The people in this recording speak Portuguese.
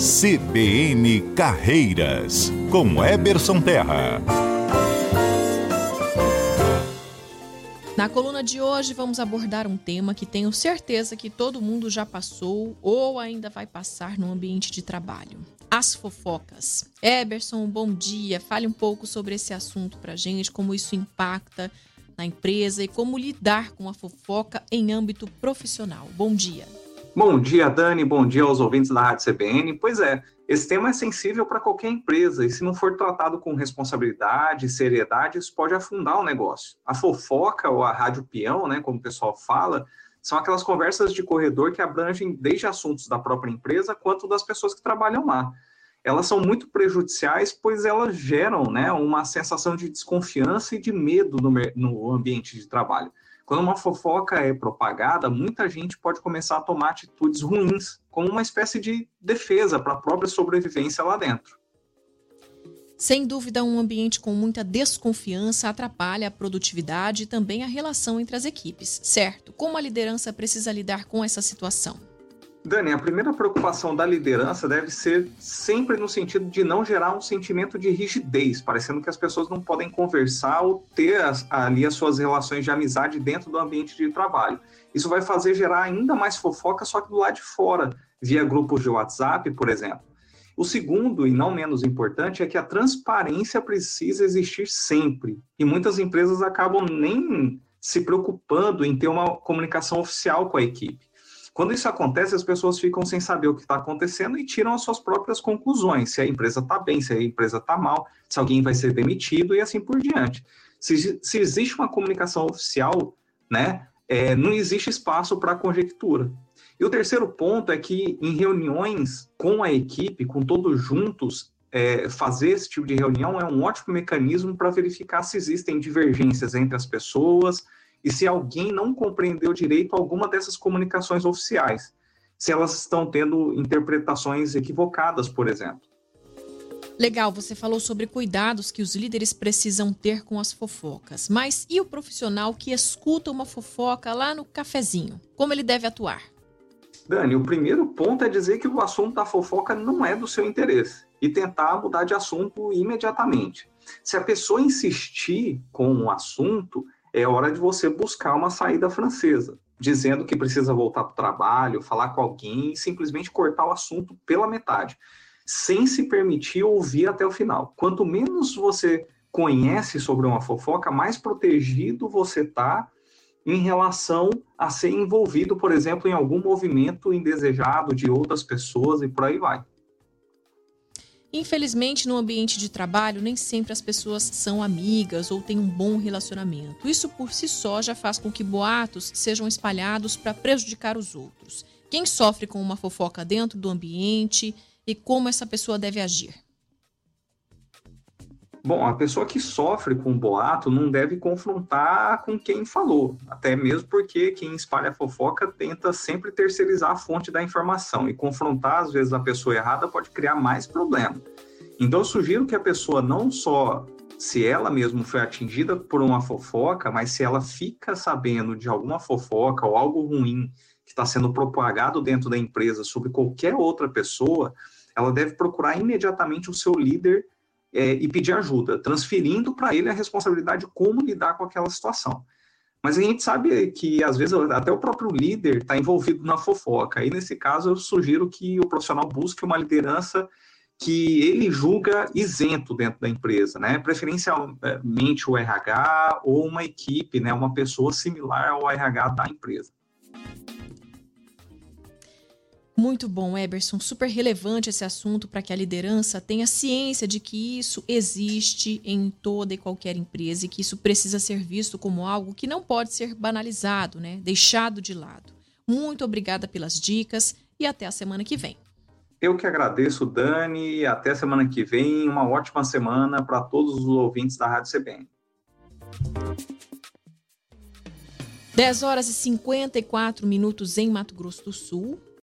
CBN Carreiras, com Eberson Terra. Na coluna de hoje, vamos abordar um tema que tenho certeza que todo mundo já passou ou ainda vai passar no ambiente de trabalho: as fofocas. Eberson, bom dia. Fale um pouco sobre esse assunto pra gente, como isso impacta na empresa e como lidar com a fofoca em âmbito profissional. Bom dia. Bom dia, Dani. Bom dia aos ouvintes da Rádio CBN. Pois é, esse tema é sensível para qualquer empresa e, se não for tratado com responsabilidade e seriedade, isso pode afundar o negócio. A fofoca ou a rádio peão, né, como o pessoal fala, são aquelas conversas de corredor que abrangem desde assuntos da própria empresa quanto das pessoas que trabalham lá. Elas são muito prejudiciais, pois elas geram né, uma sensação de desconfiança e de medo no, no ambiente de trabalho. Quando uma fofoca é propagada, muita gente pode começar a tomar atitudes ruins, como uma espécie de defesa para a própria sobrevivência lá dentro. Sem dúvida, um ambiente com muita desconfiança atrapalha a produtividade e também a relação entre as equipes, certo? Como a liderança precisa lidar com essa situação? Dani, a primeira preocupação da liderança deve ser sempre no sentido de não gerar um sentimento de rigidez, parecendo que as pessoas não podem conversar ou ter as, ali as suas relações de amizade dentro do ambiente de trabalho. Isso vai fazer gerar ainda mais fofoca, só que do lado de fora, via grupos de WhatsApp, por exemplo. O segundo, e não menos importante, é que a transparência precisa existir sempre. E muitas empresas acabam nem se preocupando em ter uma comunicação oficial com a equipe. Quando isso acontece, as pessoas ficam sem saber o que está acontecendo e tiram as suas próprias conclusões, se a empresa está bem, se a empresa está mal, se alguém vai ser demitido e assim por diante. Se, se existe uma comunicação oficial, né, é, não existe espaço para conjectura. E o terceiro ponto é que em reuniões com a equipe, com todos juntos, é, fazer esse tipo de reunião é um ótimo mecanismo para verificar se existem divergências entre as pessoas, e se alguém não compreendeu direito alguma dessas comunicações oficiais, se elas estão tendo interpretações equivocadas, por exemplo. Legal, você falou sobre cuidados que os líderes precisam ter com as fofocas. Mas e o profissional que escuta uma fofoca lá no cafezinho? Como ele deve atuar? Dani, o primeiro ponto é dizer que o assunto da fofoca não é do seu interesse e tentar mudar de assunto imediatamente. Se a pessoa insistir com o um assunto, é hora de você buscar uma saída francesa, dizendo que precisa voltar para o trabalho, falar com alguém e simplesmente cortar o assunto pela metade, sem se permitir ouvir até o final. Quanto menos você conhece sobre uma fofoca, mais protegido você está em relação a ser envolvido, por exemplo, em algum movimento indesejado de outras pessoas e por aí vai. Infelizmente, no ambiente de trabalho, nem sempre as pessoas são amigas ou têm um bom relacionamento. Isso por si só já faz com que boatos sejam espalhados para prejudicar os outros. Quem sofre com uma fofoca dentro do ambiente e como essa pessoa deve agir? Bom, a pessoa que sofre com boato não deve confrontar com quem falou, até mesmo porque quem espalha fofoca tenta sempre terceirizar a fonte da informação e confrontar, às vezes, a pessoa errada pode criar mais problema. Então, eu sugiro que a pessoa não só se ela mesma foi atingida por uma fofoca, mas se ela fica sabendo de alguma fofoca ou algo ruim que está sendo propagado dentro da empresa sobre qualquer outra pessoa, ela deve procurar imediatamente o seu líder é, e pedir ajuda, transferindo para ele a responsabilidade de como lidar com aquela situação. Mas a gente sabe que, às vezes, até o próprio líder está envolvido na fofoca. E, nesse caso, eu sugiro que o profissional busque uma liderança que ele julga isento dentro da empresa, né? Preferencialmente o RH ou uma equipe, né? Uma pessoa similar ao RH da empresa. Muito bom, Eberson. Super relevante esse assunto para que a liderança tenha ciência de que isso existe em toda e qualquer empresa e que isso precisa ser visto como algo que não pode ser banalizado, né? deixado de lado. Muito obrigada pelas dicas e até a semana que vem. Eu que agradeço, Dani. Até a semana que vem. Uma ótima semana para todos os ouvintes da Rádio CBN. 10 horas e 54 minutos em Mato Grosso do Sul.